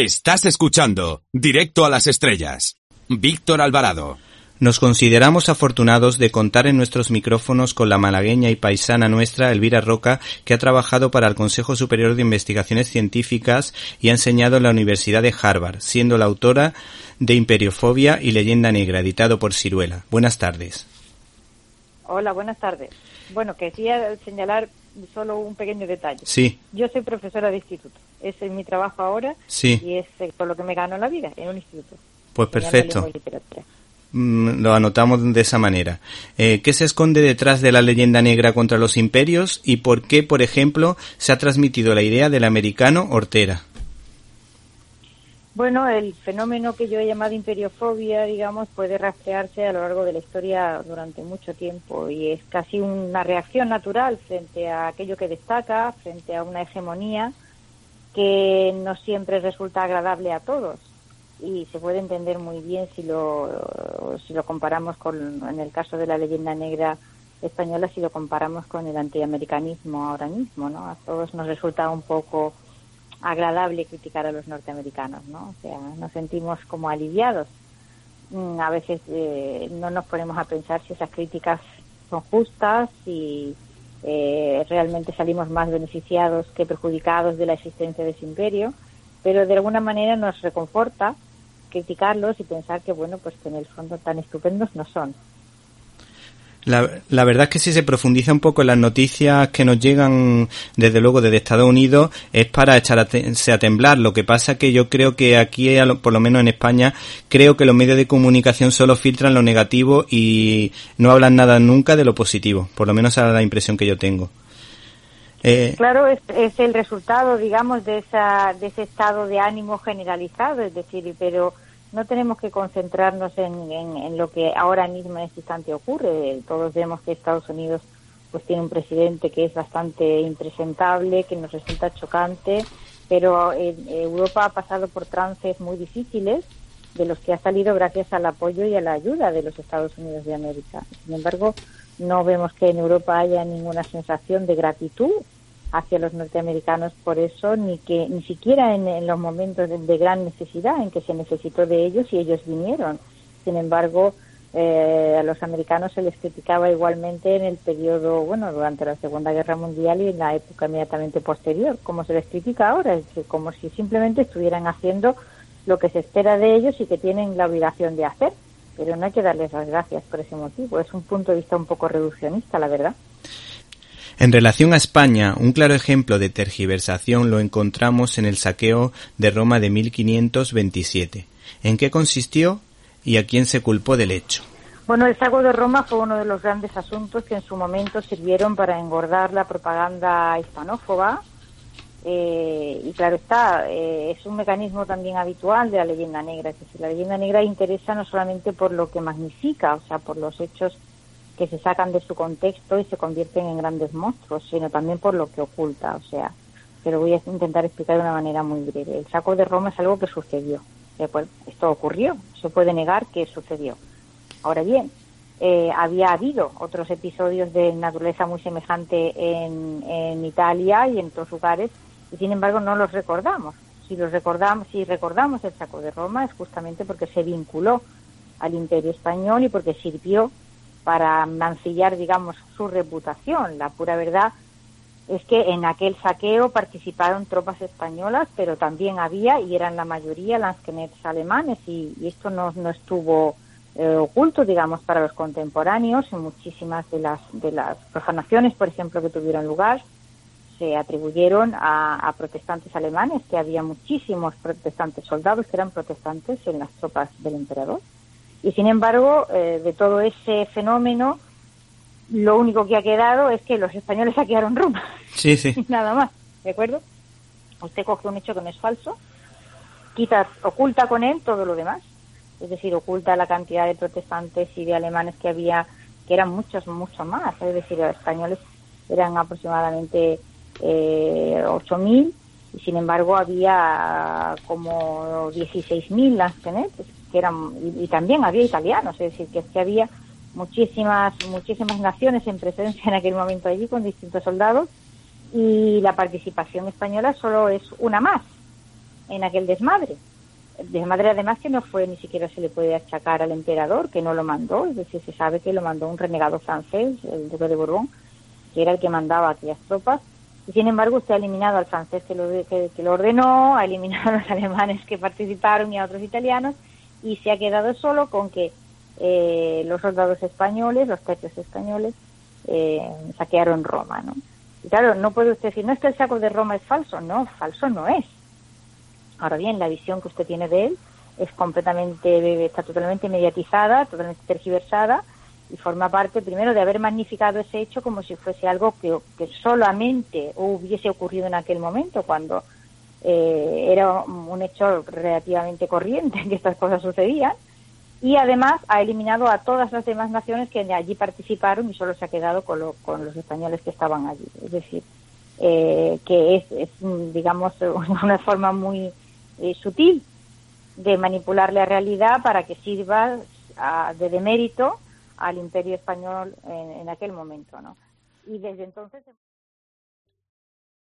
Estás escuchando Directo a las Estrellas. Víctor Alvarado. Nos consideramos afortunados de contar en nuestros micrófonos con la malagueña y paisana nuestra Elvira Roca, que ha trabajado para el Consejo Superior de Investigaciones Científicas y ha enseñado en la Universidad de Harvard, siendo la autora de Imperiofobia y Leyenda Negra, editado por Ciruela. Buenas tardes. Hola, buenas tardes. Bueno, quería señalar solo un pequeño detalle. Sí. Yo soy profesora de instituto. Ese es mi trabajo ahora Sí. y es eh, por lo que me gano la vida, en un instituto. Pues perfecto. Mm, Lo anotamos de esa manera. Eh, ¿Qué se esconde detrás de la leyenda negra contra los imperios y por qué, por ejemplo, se ha transmitido la idea del americano Hortera? Bueno, el fenómeno que yo he llamado imperiofobia, digamos, puede rastrearse a lo largo de la historia durante mucho tiempo y es casi una reacción natural frente a aquello que destaca, frente a una hegemonía que no siempre resulta agradable a todos y se puede entender muy bien si lo si lo comparamos con en el caso de la leyenda negra española si lo comparamos con el antiamericanismo ahora mismo, ¿no? A todos nos resulta un poco agradable criticar a los norteamericanos, ¿no? O sea, nos sentimos como aliviados. Mm, A veces eh, no nos ponemos a pensar si esas críticas son justas, si eh, realmente salimos más beneficiados que perjudicados de la existencia de ese imperio, pero de alguna manera nos reconforta criticarlos y pensar que, bueno, pues que en el fondo tan estupendos no son. La, la verdad es que si se profundiza un poco en las noticias que nos llegan, desde luego, desde Estados Unidos, es para echarse a temblar. Lo que pasa que yo creo que aquí, por lo menos en España, creo que los medios de comunicación solo filtran lo negativo y no hablan nada nunca de lo positivo. Por lo menos esa es la impresión que yo tengo. Eh, Claro, es, es el resultado, digamos, de, esa, de ese estado de ánimo generalizado, es decir, pero no tenemos que concentrarnos en, en, lo que ahora mismo en este instante ocurre. Todos vemos que Estados Unidos pues tiene un presidente que es bastante impresentable, que nos resulta chocante, pero en Europa ha pasado por trances muy difíciles de los que ha salido gracias al apoyo y a la ayuda de los Estados Unidos de América. Sin embargo, no vemos que en Europa haya ninguna sensación de gratitud hacia los norteamericanos por eso, ni que ni siquiera en, los momentos de, gran necesidad en que se necesitó de ellos y ellos vinieron. Sin embargo, eh, a los americanos se les criticaba igualmente en el periodo, bueno, durante la Segunda Guerra Mundial y en la época inmediatamente posterior, como se les critica ahora, es como si simplemente estuvieran haciendo lo que se espera de ellos y que tienen la obligación de hacer. Pero no hay que darles las gracias por ese motivo. Es un punto de vista un poco reduccionista, la verdad. En relación a España, un claro ejemplo de tergiversación lo encontramos en el saqueo de Roma de 1527. ¿En qué consistió y a quién se culpó del hecho? Bueno, el saco de Roma fue uno de los grandes asuntos que en su momento sirvieron para engordar la propaganda hispanófoba. Eh, y claro está, eh, es un mecanismo también habitual de la leyenda negra. Es decir, la leyenda negra interesa no solamente por lo que magnifica, o sea, por los hechos que se sacan de su contexto y se convierten en grandes monstruos, sino también por lo que oculta. O sea, que lo voy a intentar explicar de una manera muy breve. El saco de Roma es algo que sucedió. Esto ocurrió, se puede negar que sucedió. Ahora bien, eh, había habido otros episodios de naturaleza muy semejante en, en Italia y en otros lugares, y sin embargo no los recordamos. Si los recordamos, si recordamos el saco de Roma es justamente porque se vinculó al Imperio español y porque sirvió para mancillar, digamos, su reputación. La pura verdad es que en aquel saqueo participaron tropas españolas, pero también había, y eran la mayoría, lanzknechts alemanes, y, esto no, no estuvo eh, oculto, digamos, para los contemporáneos. En muchísimas de las, de las profanaciones, por ejemplo, que tuvieron lugar, se atribuyeron a, a protestantes alemanes, que había muchísimos protestantes soldados que eran protestantes en las tropas del emperador. Y sin embargo, eh, de todo ese fenómeno, lo único que ha quedado es que los españoles saquearon Roma. Sí, sí. Nada más, ¿de acuerdo? Usted coge un hecho que no es falso, quita, oculta con él todo lo demás, es decir, oculta la cantidad de protestantes y de alemanes que había, que eran muchos, mucho más, es decir, los españoles eran aproximadamente eh, 8.000 y sin embargo había como 16.000 lanzknechts que eran y, y, también había italianos, es decir, que que había muchísimas muchísimas naciones en presencia en aquel momento allí con distintos soldados y la participación española solo es una más. en aquel desmadre. Desmadre además que no fue ni siquiera se le puede achacar al emperador, que no lo mandó, es decir, se sabe que lo mandó un renegado francés, el duque de Borbón, que era el que mandaba aquellas tropas. Y sin embargo, usted ha eliminado al francés que lo, que, lo ordenó, ha eliminado a los alemanes que participaron y a otros italianos, y se ha quedado solo con que eh, los soldados españoles, los tercios españoles, eh, saquearon Roma, ¿no? Y claro, no puede usted decir, no es que el saco de Roma es falso, no, falso no es. Ahora bien, la visión que usted tiene de él es completamente, está totalmente mediatizada, totalmente tergiversada y forma parte primero de haber magnificado ese hecho como si fuese algo que, solamente hubiese ocurrido en aquel momento, cuando eh, era un hecho relativamente corriente que estas cosas sucedían y además ha eliminado a todas las demás naciones que allí participaron y solo se ha quedado con, los españoles que estaban allí. Es decir, eh, que es, digamos, una forma muy eh, sutil de manipular la realidad para que sirva de demérito al imperio español en, aquel momento, ¿no? Y desde entonces...